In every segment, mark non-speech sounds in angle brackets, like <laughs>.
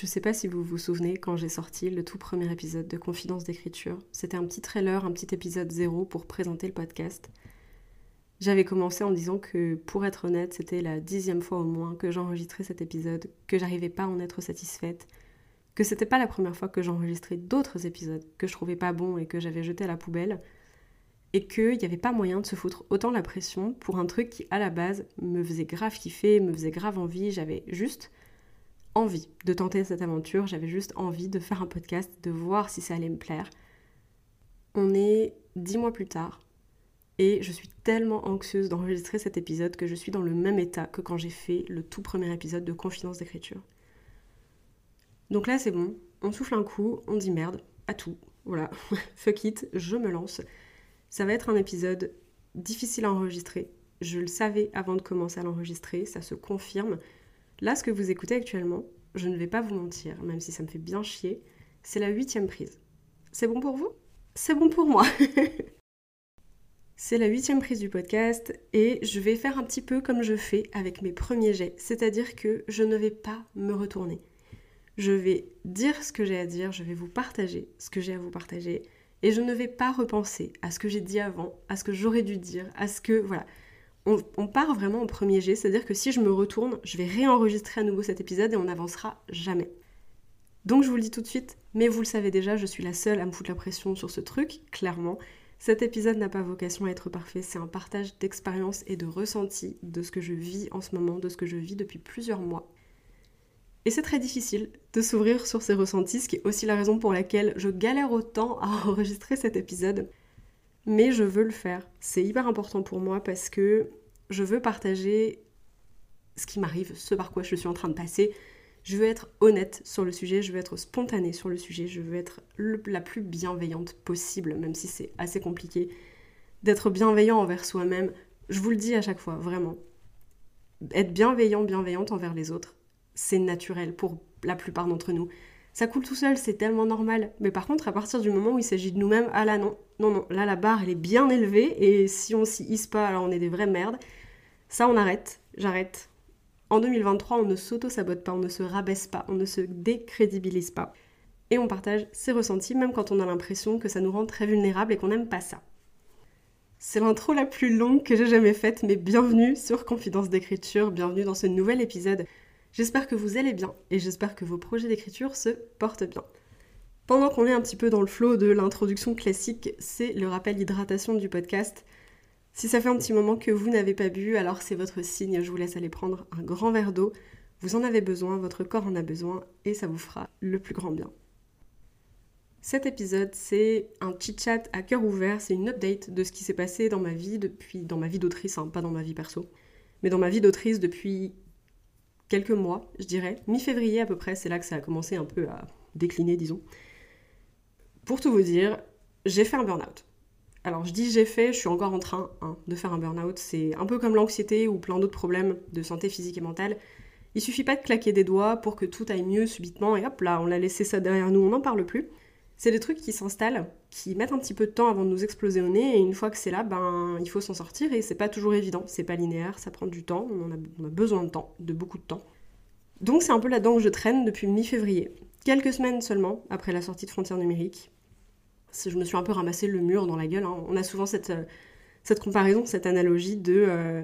Je sais pas si vous vous souvenez quand j'ai sorti le tout premier épisode de Confidence d'écriture. C'était un petit trailer, un petit épisode zéro pour présenter le podcast. J'avais commencé en disant que, pour être honnête, c'était la dixième fois au moins que j'enregistrais cet épisode, que j'arrivais pas à en être satisfaite, que c'était pas la première fois que j'enregistrais d'autres épisodes que je trouvais pas bons et que j'avais jetés à la poubelle, et qu'il n'y avait pas moyen de se foutre autant la pression pour un truc qui, à la base, me faisait grave kiffer, me faisait grave envie, j'avais juste envie de tenter cette aventure, j'avais juste envie de faire un podcast, de voir si ça allait me plaire. On est dix mois plus tard et je suis tellement anxieuse d'enregistrer cet épisode que je suis dans le même état que quand j'ai fait le tout premier épisode de Confidence d'écriture. Donc là c'est bon, on souffle un coup, on dit merde à tout, voilà, <laughs> fuck it, je me lance. Ça va être un épisode difficile à enregistrer, je le savais avant de commencer à l'enregistrer, ça se confirme, Là, ce que vous écoutez actuellement, je ne vais pas vous mentir, même si ça me fait bien chier, c'est la huitième prise. C'est bon pour vous? C'est bon pour moi <laughs> C'est la huitième prise du podcast et je vais faire un petit peu comme je fais avec mes premiers jets, c'est-à-dire que je ne vais pas me retourner. Je vais dire ce que j'ai à dire, je vais vous partager ce que j'ai à vous partager et je ne vais pas repenser à ce que j'ai dit avant, à ce que j'aurais dû dire, à ce que... Voilà on, part vraiment au premier jet, c'est-à-dire que si je me retourne, je vais réenregistrer à nouveau cet épisode et on n'avancera jamais. Donc je vous le dis tout de suite, mais vous le savez déjà, je suis la seule à me foutre la pression sur ce truc, clairement. Cet épisode n'a pas vocation à être parfait, c'est un partage d'expérience et de ressenti de ce que je vis en ce moment, de ce que je vis depuis plusieurs mois. Et c'est très difficile de s'ouvrir sur ces ressentis, ce qui est aussi la raison pour laquelle je galère autant à <laughs> enregistrer cet épisode mais je veux le faire. C'est hyper important pour moi parce que je veux partager ce qui m'arrive, ce par quoi je suis en train de passer. Je veux être honnête sur le sujet, je veux être spontanée sur le sujet, je veux être la plus bienveillante possible, même si c'est assez compliqué d'être bienveillant envers soi-même. Je vous le dis à chaque fois, vraiment. Être bienveillant, bienveillante envers les autres, c'est naturel pour la plupart d'entre nous. Ça coule tout seul, c'est tellement normal. Mais par contre, à partir du moment où il s'agit de nous-mêmes, ah là non, non, non, là la barre elle est bien élevée et si on s'y hisse pas, alors on est des vraies merdes. Ça, on arrête, j'arrête. En 2023, on ne s'auto-sabote pas, on ne se rabaisse pas, on ne se décrédibilise pas. Et on partage ses ressentis même quand on a l'impression que ça nous rend très vulnérables et qu'on n'aime pas ça. C'est l'intro la plus longue que j'ai jamais faite, mais bienvenue sur Confidence d'écriture, bienvenue dans ce nouvel épisode J'espère que vous allez bien et j'espère que vos projets d'écriture se portent bien. Pendant qu'on est un petit peu dans le flot de l'introduction classique, c'est le rappel hydratation du podcast. Si ça fait un petit moment que vous n'avez pas bu, alors c'est votre signe, je vous laisse aller prendre un grand verre d'eau. Vous en avez besoin, votre corps en a besoin et ça vous fera le plus grand bien. Cet épisode, c'est un chit-chat à cœur ouvert, c'est une update de ce qui s'est passé dans ma vie depuis, dans ma vie d'autrice, hein, pas dans ma vie perso, mais dans ma vie d'autrice depuis quelques mois, je dirais. Mi-février à peu près, c'est là que ça a commencé un peu à décliner, disons. Pour tout vous dire, j'ai fait un burn-out. Alors je dis j'ai fait, je suis encore en train hein, de faire un burn-out. C'est un peu comme l'anxiété ou plein d'autres problèmes de santé physique et mentale. Il suffit pas de claquer des doigts pour que tout aille mieux subitement et hop là, on a laissé ça derrière nous, on n'en parle plus. C'est des trucs qui s'installent, qui mettent un petit peu de temps avant de nous exploser au nez, et une fois que c'est là, ben il faut s'en sortir, et c'est pas toujours évident, c'est pas linéaire, ça prend du temps, on, a, besoin de temps, de beaucoup de temps. Donc c'est un peu là-dedans que je traîne depuis mi-février. Quelques semaines seulement après la sortie de Frontières numériques. Je me suis un peu ramassé le mur dans la gueule. Hein. On a souvent cette, euh, cette comparaison, cette analogie de euh,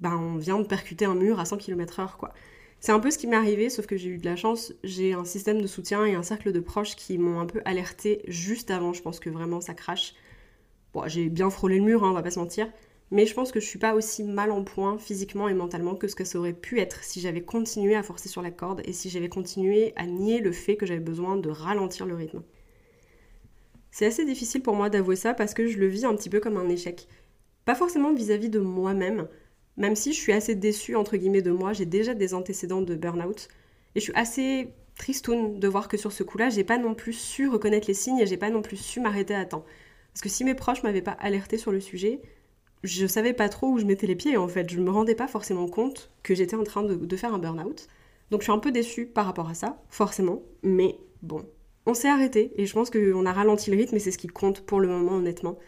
ben, on vient de percuter un mur à 100 km/h quoi. C'est un peu ce qui m'est arrivé, sauf que j'ai eu de la chance. J'ai un système de soutien et un cercle de proches qui m'ont un peu alerté juste avant. Je pense que vraiment ça crache. Bon, j'ai bien frôlé le mur, hein, on va pas se mentir. Mais je pense que je suis pas aussi mal en point physiquement et mentalement que ce que ça aurait pu être si j'avais continué à forcer sur la corde et si j'avais continué à nier le fait que j'avais besoin de ralentir le rythme. C'est assez difficile pour moi d'avouer ça parce que je le vis un petit peu comme un échec. Pas forcément vis-à-vis -vis de moi-même, même si je suis assez déçue entre guillemets de moi, j'ai déjà des antécédents de burn-out et je suis assez tristoun de voir que sur ce coup-là, j'ai pas non plus su reconnaître les signes et j'ai pas non plus su m'arrêter à temps. Parce que si mes proches m'avaient pas alerté sur le sujet, je savais pas trop où je mettais les pieds en fait. Je me rendais pas forcément compte que j'étais en train de, de faire un burn-out. Donc je suis un peu déçue par rapport à ça, forcément. Mais bon, on s'est arrêté et je pense qu'on a ralenti le rythme et c'est ce qui compte pour le moment honnêtement.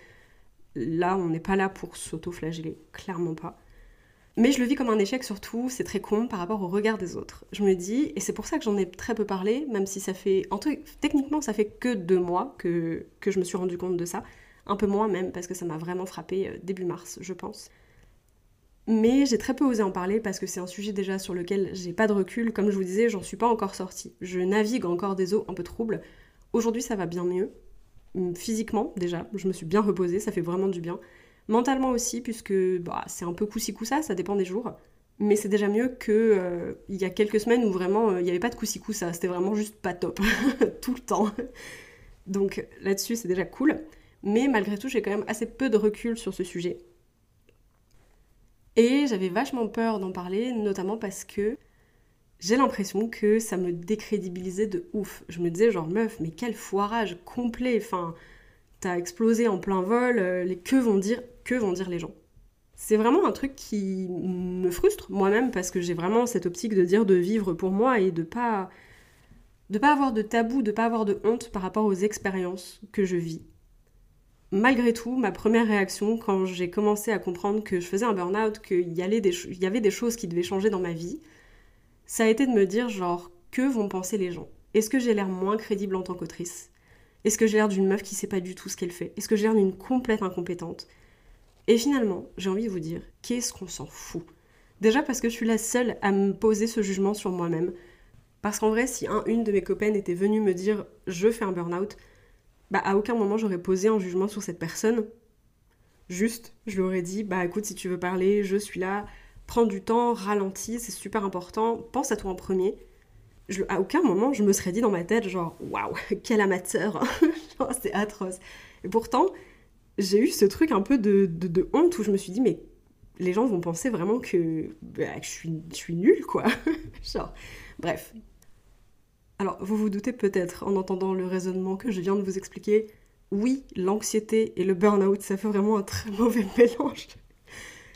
Là, on n'est pas là pour s'auto-flageller, clairement pas. Mais je le vis comme un échec surtout, c'est très con par rapport au regard des autres. Je me dis, et c'est pour ça que j'en ai très peu parlé, même si ça fait... En tout, techniquement, ça fait que deux mois que, que je me suis rendu compte de ça. Un peu moins même, parce que ça m'a vraiment frappé euh, début mars, je pense. Mais j'ai très peu osé en parler parce que c'est un sujet déjà sur lequel j'ai pas de recul. Comme je vous disais, j'en suis pas encore sortie. Je navigue encore des eaux un peu troubles. Aujourd'hui, ça va bien mieux. Hum, physiquement, déjà, je me suis bien reposée, ça fait vraiment du bien. Mentalement aussi, puisque bah, c'est un peu coup-ci coup-ça, ça dépend des jours. Mais c'est déjà mieux que euh, il y a quelques semaines où vraiment euh, il n'y avait pas de coup-ci coup-ça, c'était vraiment juste pas top, <laughs> tout le temps. Donc là-dessus, c'est déjà cool. Mais malgré tout, j'ai quand même assez peu de recul sur ce sujet. Et j'avais vachement peur d'en parler, notamment parce que j'ai l'impression que ça me décrédibilisait de ouf. Je me disais genre meuf, mais quel foirage complet, enfin, t'as explosé en plein vol, euh, les que vont dire, que vont dire les gens? C'est vraiment un truc qui me frustre moi-même parce que j'ai vraiment cette optique de dire de vivre pour moi et de pas de pas avoir de tabou, de pas avoir de honte par rapport aux expériences que je vis. Malgré tout, ma première réaction quand j'ai commencé à comprendre que je faisais un burn-out, qu'il y, y avait des choses qui devaient changer dans ma vie, ça a été de me dire genre que vont penser les gens? Est-ce que j'ai l'air moins crédible en tant qu'autrice? Est-ce que j'ai l'air d'une meuf qui sait pas du tout ce qu'elle fait? Est-ce que j'ai l'air d'une complète incompétente? Et finalement, j'ai envie de vous dire, qu'est-ce qu'on s'en fout? Déjà parce que je suis la seule à me poser ce jugement sur moi-même. Parce qu'en vrai, si un, une de mes copaines était venue me dire je fais un burn-out, bah à aucun moment j'aurais posé un jugement sur cette personne. Juste, je lui aurais dit bah écoute, si tu veux parler, je suis là, prends du temps, ralentis, c'est super important, pense à toi en premier. À aucun moment, je me serais dit dans ma tête, genre, waouh, <laughs> quel amateur, <laughs> c'est atroce. Et pourtant, j'ai eu ce truc un peu de, de, honte où je me suis dit, mais les gens vont penser vraiment que, bah, je, suis, je suis nulle, quoi. <laughs> genre, bref. Alors, vous vous doutez peut-être, en entendant le raisonnement que je viens de vous expliquer, oui, l'anxiété et le burn-out, ça fait vraiment un très <laughs> mauvais mélange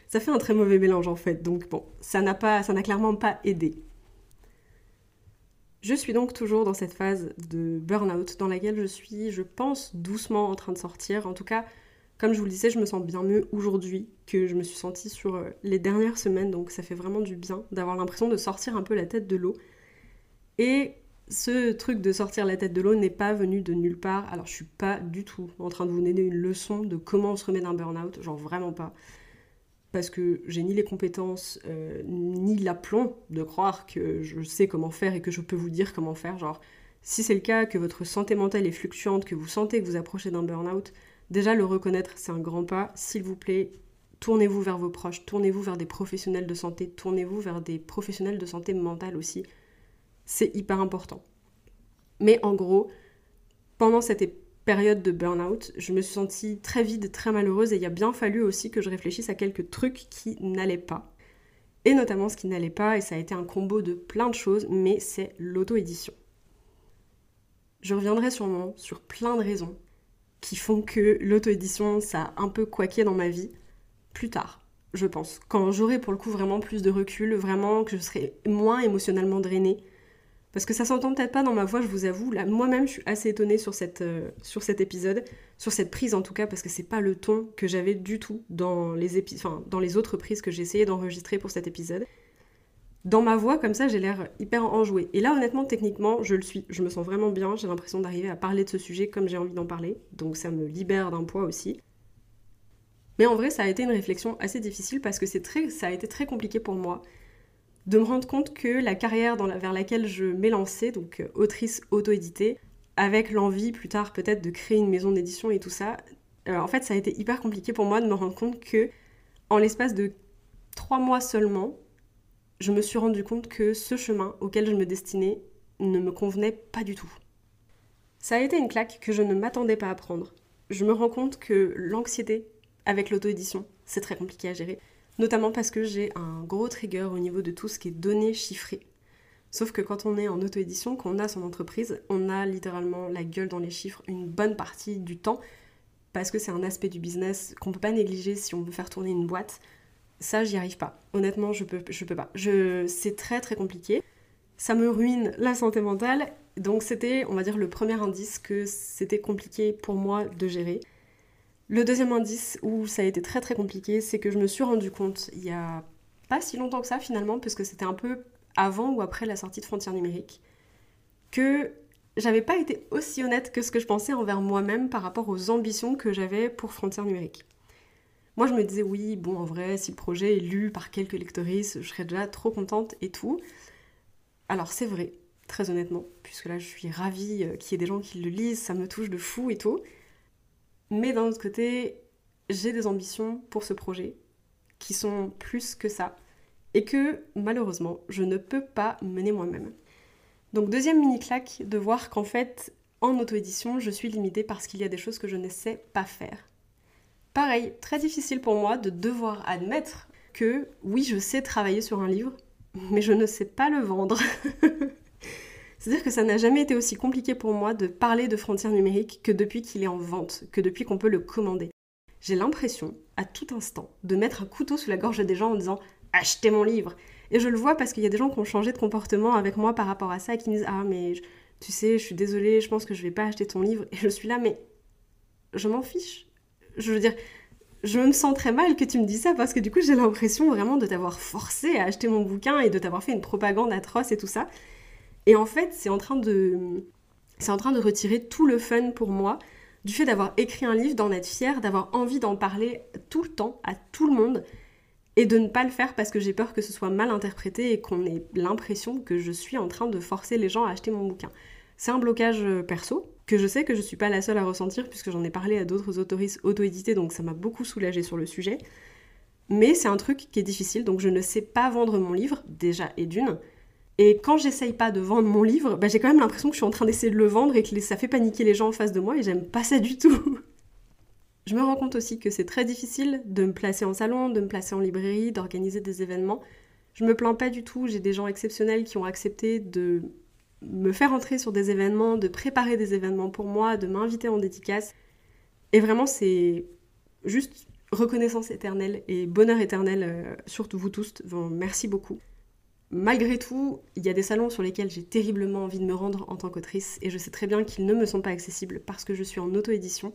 ça fait un très mauvais mélange en fait. Donc bon, ça n'a pas, ça n'a clairement pas aidé. Je suis donc toujours dans cette phase de burn-out dans laquelle je suis, je pense, doucement en train de sortir. En tout cas, comme je vous le disais, je me sens bien mieux aujourd'hui que je me suis sentie sur euh, les dernières semaines. Donc ça fait vraiment du bien d'avoir l'impression de sortir un peu la tête de l'eau. Et ce truc de sortir la tête de l'eau n'est pas venu de nulle part. Alors je suis pas du tout en train de vous donner une leçon de comment on se remet d'un burn-out, genre vraiment pas parce que j'ai ni les compétences euh, ni l'aplomb de croire que je sais comment faire et que je peux vous dire comment faire. Genre, si c'est le cas, que votre santé mentale est fluctuante, que vous sentez que vous approchez d'un burn-out, déjà le reconnaître, c'est un grand pas. S'il vous plaît, tournez-vous vers vos proches, tournez-vous vers des professionnels de santé, tournez-vous vers des professionnels de santé mentale aussi. C'est hyper important. Mais en gros, pendant cette période de burn-out, je me suis sentie très vide, très malheureuse et il a bien fallu aussi que je réfléchisse à quelques trucs qui n'allaient pas. Et notamment ce qui n'allait pas, et ça a été un combo de plein de choses, mais c'est l'auto-édition. Je reviendrai sûrement sur plein de raisons qui font que l'auto-édition, ça a un peu coaqué dans ma vie plus tard, je pense. Quand j'aurai pour le coup vraiment plus de recul, vraiment que je serai moins émotionnellement drainée, parce que ça s'entend peut-être pas dans ma voix, je vous avoue. Là, moi-même, je suis assez étonnée sur, cette, euh, sur cet épisode, sur cette prise en tout cas, parce que c'est pas le ton que j'avais du tout dans les, dans les autres prises que j'ai essayé d'enregistrer pour cet épisode. Dans ma voix, comme ça, j'ai l'air hyper enjouée. Et là, honnêtement, techniquement, je le suis. Je me sens vraiment bien. J'ai l'impression d'arriver à parler de ce sujet comme j'ai envie d'en parler. Donc ça me libère d'un poids aussi. Mais en vrai, ça a été une réflexion assez difficile parce que c'est très, ça a été très compliqué pour moi de me rendre compte que la carrière vers laquelle je lancée, donc euh, autrice auto-éditée, avec l'envie plus tard peut-être de créer une maison d'édition et tout ça, euh, en fait ça a été hyper compliqué pour moi de me rendre compte que en l'espace de trois mois seulement, je me suis rendu compte que ce chemin auquel je me destinais ne me convenait pas du tout. Ça a été une claque que je ne m'attendais pas à prendre. Je me rends compte que l'anxiété avec l'auto-édition, c'est très compliqué à gérer notamment parce que j'ai un gros trigger au niveau de tout ce qui est données chiffrées. Sauf que quand on est en auto-édition, qu'on a son entreprise, on a littéralement la gueule dans les chiffres une bonne partie du temps parce que c'est un aspect du business qu'on peut pas négliger si on veut faire tourner une boîte. Ça, j'y arrive pas. Honnêtement, je peux, je peux pas. Je, c'est très très compliqué. Ça me ruine la santé mentale. Donc c'était, on va dire, le premier indice que c'était compliqué pour moi de gérer. Le deuxième indice où ça a été très très compliqué, c'est que je me suis rendu compte il y a pas si longtemps que ça finalement, parce que c'était un peu avant ou après la sortie de Frontières numériques, que j'avais pas été aussi honnête que ce que je pensais envers moi-même par rapport aux ambitions que j'avais pour Frontières numériques. Moi, je me disais, oui, bon, en vrai, si le projet est lu par quelques lectrices, je serais déjà trop contente et tout. Alors, c'est vrai, très honnêtement, puisque là, je suis ravie euh, qu'il y ait des gens qui le lisent, ça me touche de fou et tout. Mais d'un autre côté, j'ai des ambitions pour ce projet qui sont plus que ça et que malheureusement je ne peux pas mener moi-même. Donc deuxième mini claque de voir qu'en fait en auto-édition je suis limitée parce qu'il y a des choses que je ne sais pas faire. Pareil, très difficile pour moi de devoir admettre que oui je sais travailler sur un livre mais je ne sais pas le vendre. <laughs> C'est-à-dire que ça n'a jamais été aussi compliqué pour moi de parler de frontières numériques que depuis qu'il est en vente, que depuis qu'on peut le commander. J'ai l'impression, à tout instant, de mettre un couteau sous la gorge des gens en disant achetez mon livre. Et je le vois parce qu'il y a des gens qui ont changé de comportement avec moi par rapport à ça et qui me disent Ah, mais tu sais, je suis désolée, je pense que je vais pas acheter ton livre. Et je suis là, mais je m'en fiche. Je veux dire, je me sens très mal que tu me dis ça parce que du coup, j'ai l'impression vraiment de t'avoir forcé à acheter mon bouquin et de t'avoir fait une propagande atroce et tout ça. Et en fait, c'est en train de. Retirer tout le fun pour moi du fait d'avoir écrit un livre, d'en être fière, d'avoir envie d'en parler tout le temps à tout le monde et de ne pas le faire parce que j'ai peur que ce soit mal interprété et qu'on ait l'impression que je suis en train de forcer les gens à acheter mon bouquin. C'est un blocage euh, perso que je sais que je suis pas la seule à ressentir puisque j'en ai parlé à d'autres autoristes auto-édités donc ça m'a beaucoup soulagée sur le sujet. Mais c'est un truc qui est difficile donc je ne sais pas vendre mon livre déjà et d'une. Et quand j'essaye pas de vendre mon livre, bah, j'ai quand même l'impression que je suis en train d'essayer de le vendre et que ça fait paniquer les gens en face de moi et j'aime pas ça du tout. Je me rends compte aussi que c'est très difficile de me placer en salon, de me placer en librairie, d'organiser des événements. Je me plains pas du tout, j'ai des gens exceptionnels qui ont accepté de me faire entrer sur des événements, de préparer des événements pour moi, de m'inviter en dédicace. Et vraiment, c'est juste reconnaissance éternelle et bonheur éternel, euh, surtout vous tous. merci beaucoup. Malgré tout, il y a des salons sur lesquels j'ai terriblement envie de me rendre en tant qu'autrice et je sais très bien qu'ils ne me sont pas accessibles parce que je suis en auto-édition.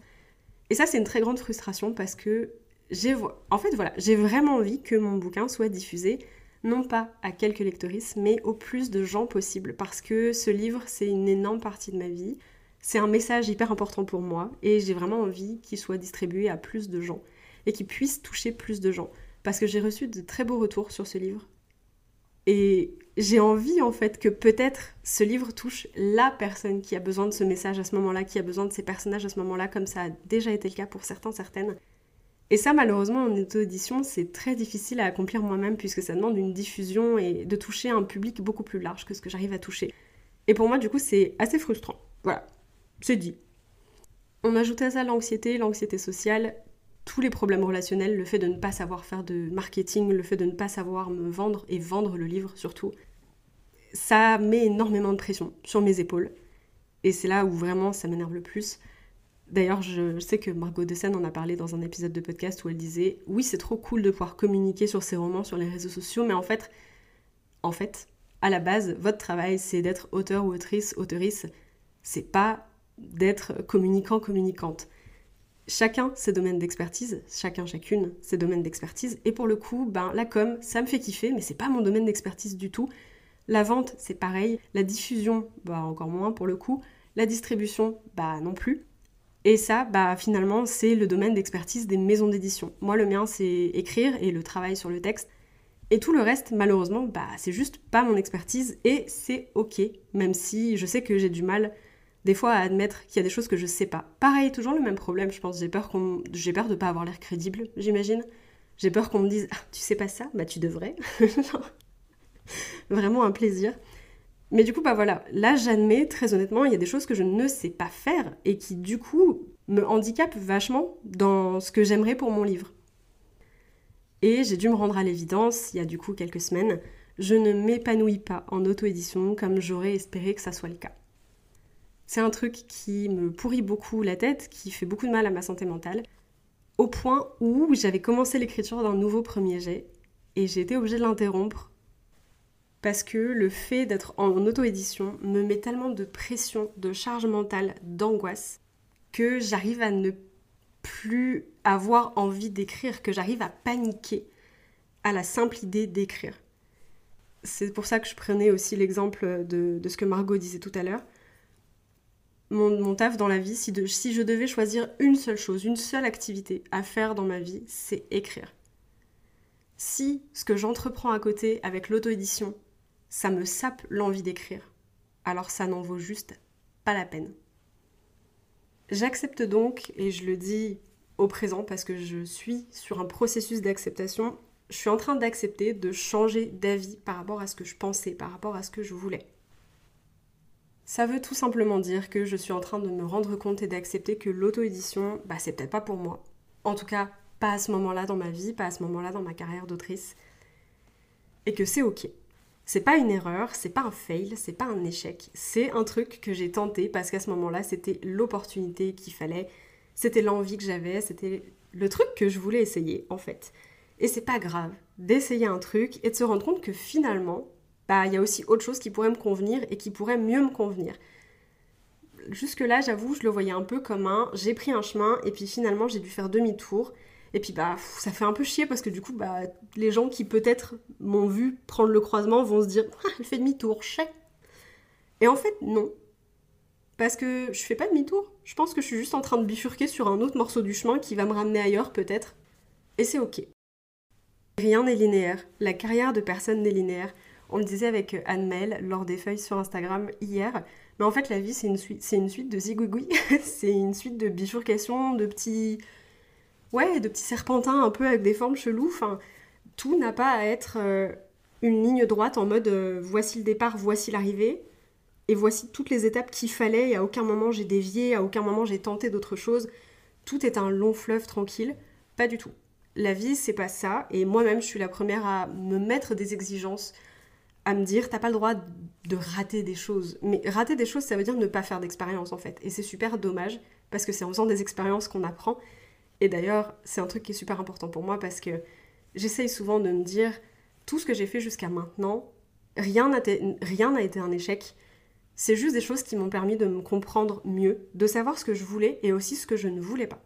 Et ça, c'est une très grande frustration parce que j'ai, en fait, voilà, j'ai vraiment envie que mon bouquin soit diffusé, non pas à quelques lectrices, mais au plus de gens possible. Parce que ce livre, c'est une énorme partie de ma vie. C'est un message hyper important pour moi et j'ai vraiment envie qu'il soit distribué à plus de gens et qu'il puisse toucher plus de gens. Parce que j'ai reçu de très beaux retours sur ce livre. Et j'ai envie en fait que peut-être ce livre touche la personne qui a besoin de ce message à ce moment-là, qui a besoin de ces personnages à ce moment-là, comme ça a déjà été le cas pour certains, certaines. Et ça, malheureusement, en auto-édition, c'est très difficile à accomplir moi-même puisque ça demande une diffusion et de toucher un public beaucoup plus large que ce que j'arrive à toucher. Et pour moi, du coup, c'est assez frustrant. Voilà, c'est dit. On ajoute à ça l'anxiété, l'anxiété sociale, tous les problèmes relationnels, le fait de ne pas savoir faire de marketing, le fait de ne pas savoir me vendre et vendre le livre surtout, ça met énormément de pression sur mes épaules. Et c'est là où vraiment ça m'énerve le plus. D'ailleurs, je sais que Margot Dessen en a parlé dans un épisode de podcast où elle disait Oui, c'est trop cool de pouvoir communiquer sur ses romans sur les réseaux sociaux, mais en fait, en fait, à la base, votre travail, c'est d'être auteur ou autrice, auteurice. C'est pas d'être communicant, communicante chacun ses domaines d'expertise, chacun chacune ses domaines d'expertise. Et pour le coup, ben la com, ça me fait kiffer, mais c'est pas mon domaine d'expertise du tout. La vente, c'est pareil. La diffusion, bah encore moins pour le coup. La distribution, bah non plus. Et ça, bah finalement, c'est le domaine d'expertise des maisons d'édition. Moi, le mien, c'est écrire et le travail sur le texte. Et tout le reste, malheureusement, bah c'est juste pas mon expertise et c'est ok, même si je sais que j'ai du mal des fois à admettre qu'il y a des choses que je sais pas. Pareil, toujours le même problème, je pense. J'ai peur qu'on, j'ai peur de pas avoir l'air crédible, j'imagine. J'ai peur qu'on me dise, ah, tu sais pas ça, bah tu devrais. <laughs> Vraiment un plaisir. Mais du coup, bah voilà, là j'admets très honnêtement, il y a des choses que je ne sais pas faire et qui du coup me handicapent vachement dans ce que j'aimerais pour mon livre. Et j'ai dû me rendre à l'évidence, il y a du coup quelques semaines, je ne m'épanouis pas en auto-édition comme j'aurais espéré que ça soit le cas. C'est un truc qui me pourrit beaucoup la tête, qui fait beaucoup de mal à ma santé mentale, au point où j'avais commencé l'écriture d'un nouveau premier jet et j'ai été obligée de l'interrompre parce que le fait d'être en auto-édition me met tellement de pression, de charge mentale, d'angoisse que j'arrive à ne plus avoir envie d'écrire, que j'arrive à paniquer à la simple idée d'écrire. C'est pour ça que je prenais aussi l'exemple de, ce que Margot disait tout à l'heure. Mon, taf dans la vie, si, si je devais choisir une seule chose, une seule activité à faire dans ma vie, c'est écrire. Si ce que j'entreprends à côté avec l'auto-édition, ça me sape l'envie d'écrire, alors ça n'en vaut juste pas la peine. J'accepte donc, et je le dis au présent parce que je suis sur un processus d'acceptation, je suis en train d'accepter de changer d'avis par rapport à ce que je pensais, par rapport à ce que je voulais. Ça veut tout simplement dire que je suis en train de me rendre compte et d'accepter que l'auto-édition, bah, c'est peut-être pas pour moi. En tout cas, pas à ce moment-là dans ma vie, pas à ce moment-là dans ma carrière d'autrice. Et que c'est ok. C'est pas une erreur, c'est pas un fail, c'est pas un échec. C'est un truc que j'ai tenté parce qu'à ce moment-là, c'était l'opportunité qu'il fallait, c'était l'envie que j'avais, c'était le truc que je voulais essayer en fait. Et c'est pas grave d'essayer un truc et de se rendre compte que finalement, bah il y a aussi autre chose qui pourrait me convenir et qui pourrait mieux me convenir. Jusque-là, j'avoue, je le voyais un peu comme un j'ai pris un chemin et puis finalement j'ai dû faire demi-tour. Et puis bah ça fait un peu chier parce que du coup bah les gens qui peut-être m'ont vu prendre le croisement vont se dire ah, elle fait demi-tour, chais. Et en fait non. Parce que je fais pas demi-tour. Je pense que je suis juste en train de bifurquer sur un autre morceau du chemin qui va me ramener ailleurs peut-être. Et c'est ok. Rien n'est linéaire. La carrière de personne n'est linéaire. On le disait avec Anne Mel lors des feuilles sur Instagram hier. Mais en fait, la vie, c'est une suite, une suite de zigouigoui. <laughs> c'est une suite de bifurcations, de petits. Ouais, de petits serpentins un peu avec des formes cheloues. Enfin, tout n'a pas à être euh, une ligne droite en mode euh, voici le départ, voici l'arrivée. Et voici toutes les étapes qu'il fallait. Et à aucun moment j'ai dévié, à aucun moment j'ai tenté d'autre chose. Tout est un long fleuve tranquille. Pas du tout la vie, c'est pas ça. Et moi-même, je suis la première à me mettre des exigences, à me dire, t'as pas le droit de rater des choses. Mais rater des choses, ça veut dire ne pas faire d'expérience, en fait. Et c'est super dommage, parce que c'est en faisant des expériences qu'on apprend. Et d'ailleurs, c'est un truc qui est super important pour moi, parce que j'essaye souvent de me dire, tout ce que j'ai fait jusqu'à maintenant, rien n'a été un échec. C'est juste des choses qui m'ont permis de me comprendre mieux, de savoir ce que je voulais et aussi ce que je ne voulais pas.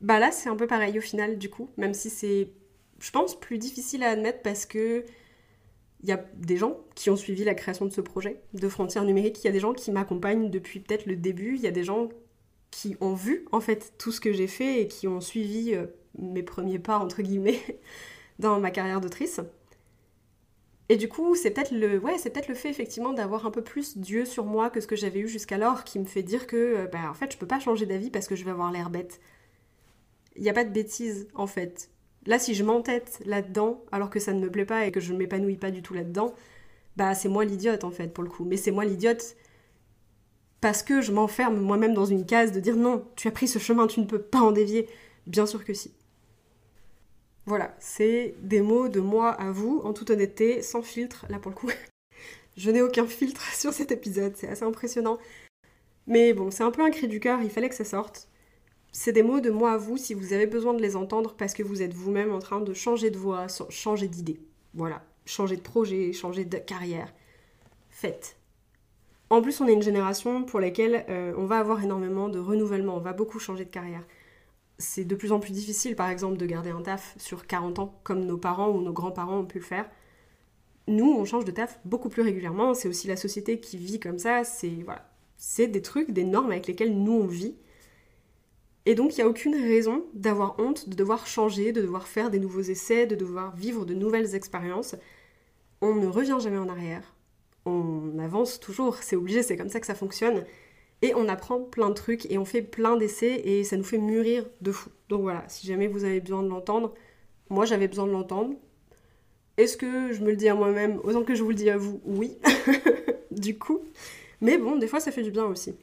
Bah là, c'est un peu pareil au final, du coup, même si c'est, je pense, plus difficile à admettre parce que il y a des gens qui ont suivi la création de ce projet de frontières numériques, il y a des gens qui m'accompagnent depuis peut-être le début, il y a des gens qui ont vu en fait tout ce que j'ai fait et qui ont suivi euh, mes premiers pas entre guillemets <laughs> dans ma carrière d'autrice. Et du coup, c'est peut-être le, ouais, c'est peut-être le fait effectivement d'avoir un peu plus Dieu sur moi que ce que j'avais eu jusqu'alors qui me fait dire que, euh, bah, en fait, je peux pas changer d'avis parce que je vais avoir l'air bête il n'y a pas de bêtises en fait. Là, si je m'entête là-dedans, alors que ça ne me plaît pas et que je ne m'épanouis pas du tout là-dedans, bah c'est moi l'idiote en fait pour le coup. Mais c'est moi l'idiote parce que je m'enferme moi-même dans une case de dire non, tu as pris ce chemin, tu ne peux pas en dévier. Bien sûr que si. Voilà, c'est des mots de moi à vous, en toute honnêteté, sans filtre, là pour le coup. <laughs> je n'ai aucun filtre <laughs> sur cet épisode, c'est assez impressionnant. Mais bon, c'est un peu un cri du cœur, il fallait que ça sorte c'est des mots de moi à vous si vous avez besoin de les entendre parce que vous êtes vous-même en train de changer de voix, changer d'idée. Voilà, changer de projet, changer de carrière. Faites. En plus, on est une génération pour laquelle euh, on va avoir énormément de renouvellement, on va beaucoup changer de carrière. C'est de plus en plus difficile, par exemple, de garder un taf sur 40 ans, comme nos parents ou nos grands-parents ont pu le faire. Nous, on change de taf beaucoup plus régulièrement. C'est aussi la société qui vit comme ça. C'est voilà, c'est des trucs, des normes avec lesquelles nous on vit et donc il n'y a aucune raison d'avoir honte, de devoir changer, de devoir faire des nouveaux essais, de devoir vivre de nouvelles expériences. On ne revient jamais en arrière. On avance toujours, c'est obligé, c'est comme ça que ça fonctionne. Et on apprend plein de trucs et on fait plein d'essais et ça nous fait mûrir de fou. Donc voilà, si jamais vous avez besoin de l'entendre, moi j'avais besoin de l'entendre. Est-ce que je me le dis à moi-même? Autant que je vous le dis à vous Oui. <laughs> du coup. Mais bon, des fois ça fait du bien aussi.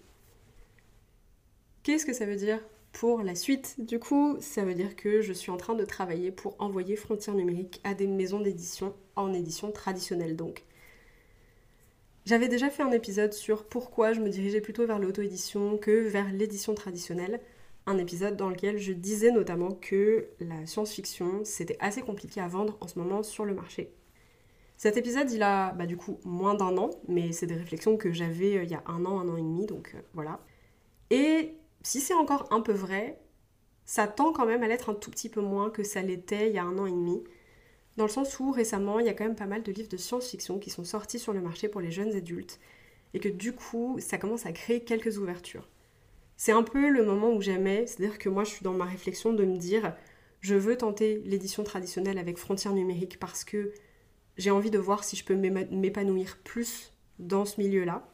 Qu'est-ce que ça veut dire? Pour la suite. Du coup, ça veut dire que je suis en train de travailler pour envoyer Frontières numériques à des maisons d'édition en édition traditionnelle donc. J'avais déjà fait un épisode sur pourquoi je me dirigeais plutôt vers l'auto-édition que vers l'édition traditionnelle. Un épisode dans lequel je disais notamment que la science-fiction, c'était assez compliqué à vendre en ce moment sur le marché. Cet épisode, il a bah, du coup moins d'un an, mais c'est des réflexions que j'avais euh, il y a un an, un an et demi, donc euh, voilà. Et si c'est encore un peu vrai, ça tend quand même à l'être un tout petit peu moins que ça l'était il y a un an et demi. Dans le sens où récemment, il y a quand même pas mal de livres de science-fiction qui sont sortis sur le marché pour les jeunes adultes et que du coup, ça commence à créer quelques ouvertures. C'est un peu le moment où j'aimais, c'est-à-dire que moi je suis dans ma réflexion de me dire je veux tenter l'édition traditionnelle avec Frontières numériques parce que j'ai envie de voir si je peux m'épanouir plus dans ce milieu-là.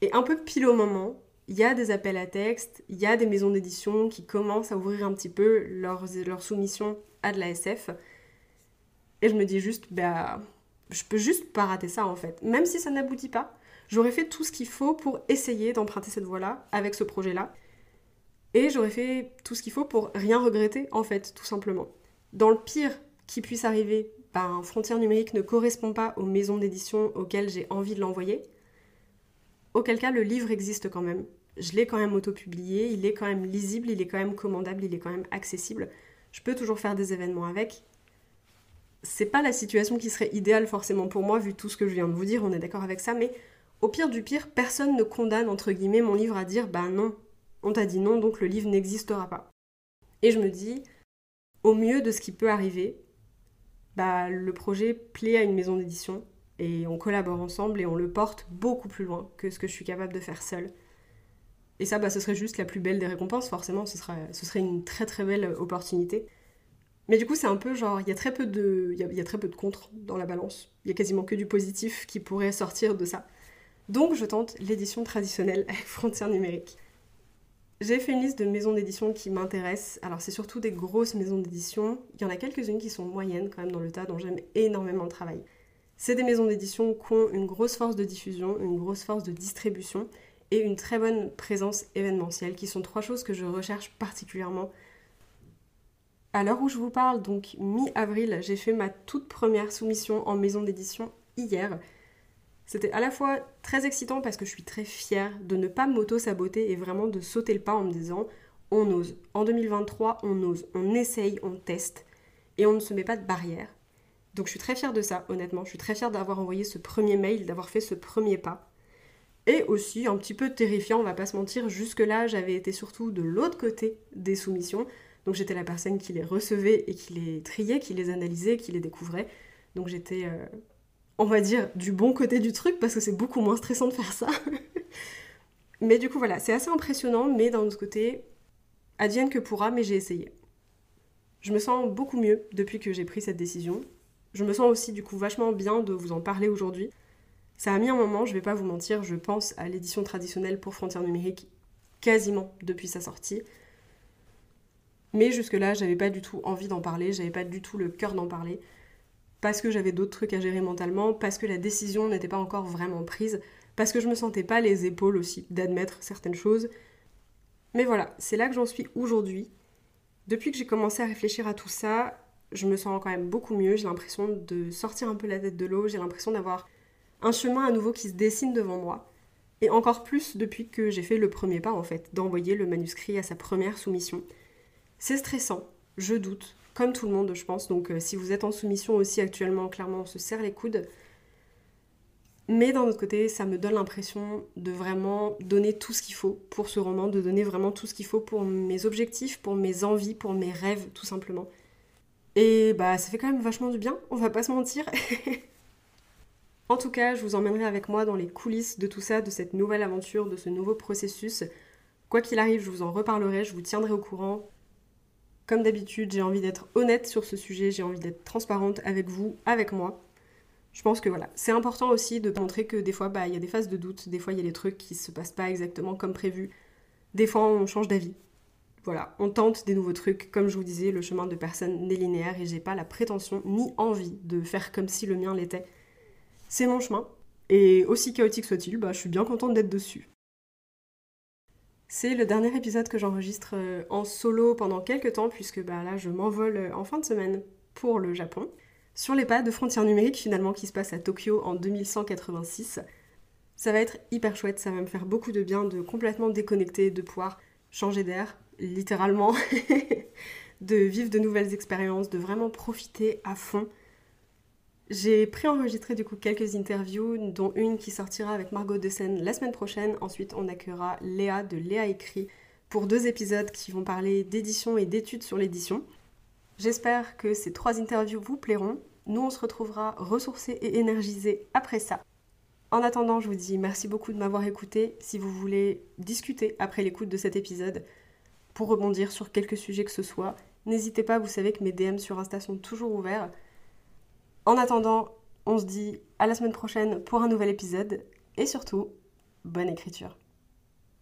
Et un peu pile au moment, il y a des appels à texte, il y a des maisons d'édition qui commencent à ouvrir un petit peu leurs, leurs soumissions à de la SF. Et je me dis juste, bah, je peux juste pas rater ça en fait. Même si ça n'aboutit pas, j'aurais fait tout ce qu'il faut pour essayer d'emprunter cette voie-là avec ce projet-là. Et j'aurais fait tout ce qu'il faut pour rien regretter en fait, tout simplement. Dans le pire qui puisse arriver, ben, Frontière numérique ne correspond pas aux maisons d'édition auxquelles j'ai envie de l'envoyer. Auquel cas, le livre existe quand même. Je l'ai quand même auto-publié, il est quand même lisible, il est quand même commandable, il est quand même accessible. Je peux toujours faire des événements avec, c'est pas la situation qui serait idéale forcément pour moi, vu tout ce que je viens de vous dire, on est d'accord avec ça, mais au pire du pire, personne ne condamne, entre guillemets, mon livre à dire bah non, on t'a dit non, donc le livre n'existera pas. Et je me dis, au mieux de ce qui peut arriver, bah le projet plaît à une maison d'édition, et on collabore ensemble et on le porte beaucoup plus loin que ce que je suis capable de faire seule. Et ça, bah, ce serait juste la plus belle des récompenses, forcément, ce serait une très très belle opportunité. Mais du coup, c'est un peu genre, il y a très peu de, il y, a, très peu de contre dans la balance. Il y a quasiment que du positif qui pourrait sortir de ça. Donc, je tente l'édition traditionnelle avec Frontières numériques. J'ai fait une liste de maisons d'édition qui m'intéressent. Alors, c'est surtout des grosses maisons d'édition. Il y en a quelques-unes qui sont moyennes quand même dans le tas, dont j'aime énormément le travail. C'est des maisons d'édition qui ont une grosse force de diffusion, une grosse force de distribution et une très bonne présence événementielle, qui sont trois choses que je recherche particulièrement à l'heure où je vous parle, donc mi-avril, j'ai fait ma toute première soumission en maison d'édition hier. C'était à la fois très excitant parce que je suis très fière de ne pas m'auto-saboter et vraiment de sauter le pas en me disant on ose. En 2023, on ose, on essaye, on teste et on ne se met pas de barrière. Donc je suis très fière de ça, honnêtement. Je suis très fière d'avoir envoyé ce premier mail, d'avoir fait ce premier pas. Et aussi un petit peu terrifiant, on va pas se mentir, jusque-là j'avais été surtout de l'autre côté des soumissions. Donc j'étais la personne qui les recevait et qui les triait, qui les analysait, qui les découvrait. Donc j'étais, euh, on va dire, du bon côté du truc parce que c'est beaucoup moins stressant de faire ça. <laughs> mais du coup voilà, c'est assez impressionnant, mais d'un autre côté, advienne que pourra, mais j'ai essayé. Je me sens beaucoup mieux depuis que j'ai pris cette décision. Je me sens aussi du coup vachement bien de vous en parler aujourd'hui. Ça a mis un moment, je vais pas vous mentir, je pense à l'édition traditionnelle pour Frontières numériques quasiment depuis sa sortie. Mais jusque-là, j'avais pas du tout envie d'en parler, j'avais pas du tout le cœur d'en parler, parce que j'avais d'autres trucs à gérer mentalement, parce que la décision n'était pas encore vraiment prise, parce que je me sentais pas les épaules aussi d'admettre certaines choses. Mais voilà, c'est là que j'en suis aujourd'hui. Depuis que j'ai commencé à réfléchir à tout ça, je me sens quand même beaucoup mieux, j'ai l'impression de sortir un peu la tête de l'eau, j'ai l'impression d'avoir un chemin à nouveau qui se dessine devant moi. Et encore plus depuis que j'ai fait le premier pas en fait, d'envoyer le manuscrit à sa première soumission. C'est stressant, je doute, comme tout le monde, je pense. Donc, euh, si vous êtes en soumission aussi actuellement, clairement, on se serre les coudes. Mais d'un autre côté, ça me donne l'impression de vraiment donner tout ce qu'il faut pour ce roman, de donner vraiment tout ce qu'il faut pour mes objectifs, pour mes envies, pour mes rêves, tout simplement. Et bah, ça fait quand même vachement du bien, on va pas se mentir. <laughs> en tout cas, je vous emmènerai avec moi dans les coulisses de tout ça, de cette nouvelle aventure, de ce nouveau processus. Quoi qu'il arrive, je vous en reparlerai, je vous tiendrai au courant. Comme d'habitude, j'ai envie d'être honnête sur ce sujet, j'ai envie d'être transparente avec vous, avec moi. Je pense que voilà, c'est important aussi de montrer que des fois, bah, il y a des phases de doute, des fois, il y a des trucs qui se passent pas exactement comme prévu. Des fois, on change d'avis. Voilà, on tente des nouveaux trucs. Comme je vous disais, le chemin de personne n'est linéaire et j'ai pas la prétention ni envie de faire comme si le mien l'était. C'est mon chemin. Et aussi chaotique soit-il, bah, je suis bien contente d'être dessus. C'est le dernier épisode que j'enregistre euh, en solo pendant quelques temps, puisque bah, là je m'envole euh, en fin de semaine pour le Japon. Sur les pas de frontières numériques finalement qui se passe à Tokyo en 2186. Ça va être hyper chouette, ça va me faire beaucoup de bien de complètement déconnecter, de pouvoir changer d'air, littéralement, <laughs> de vivre de nouvelles expériences, de vraiment profiter à fond j'ai préenregistré du coup quelques interviews, dont une qui sortira avec Margot de Seine la semaine prochaine. Ensuite, on accueillera Léa de Léa Écrit pour deux épisodes qui vont parler d'édition et d'études sur l'édition. J'espère que ces trois interviews vous plairont. Nous, on se retrouvera ressourcés et énergisés après ça. En attendant, je vous dis merci beaucoup de m'avoir écouté. Si vous voulez discuter après l'écoute de cet épisode, pour rebondir sur quelques sujets que ce soit, n'hésitez pas, vous savez que mes DM sur Insta sont toujours ouverts. En attendant, on se dit à la semaine prochaine pour un nouvel épisode et surtout, bonne écriture.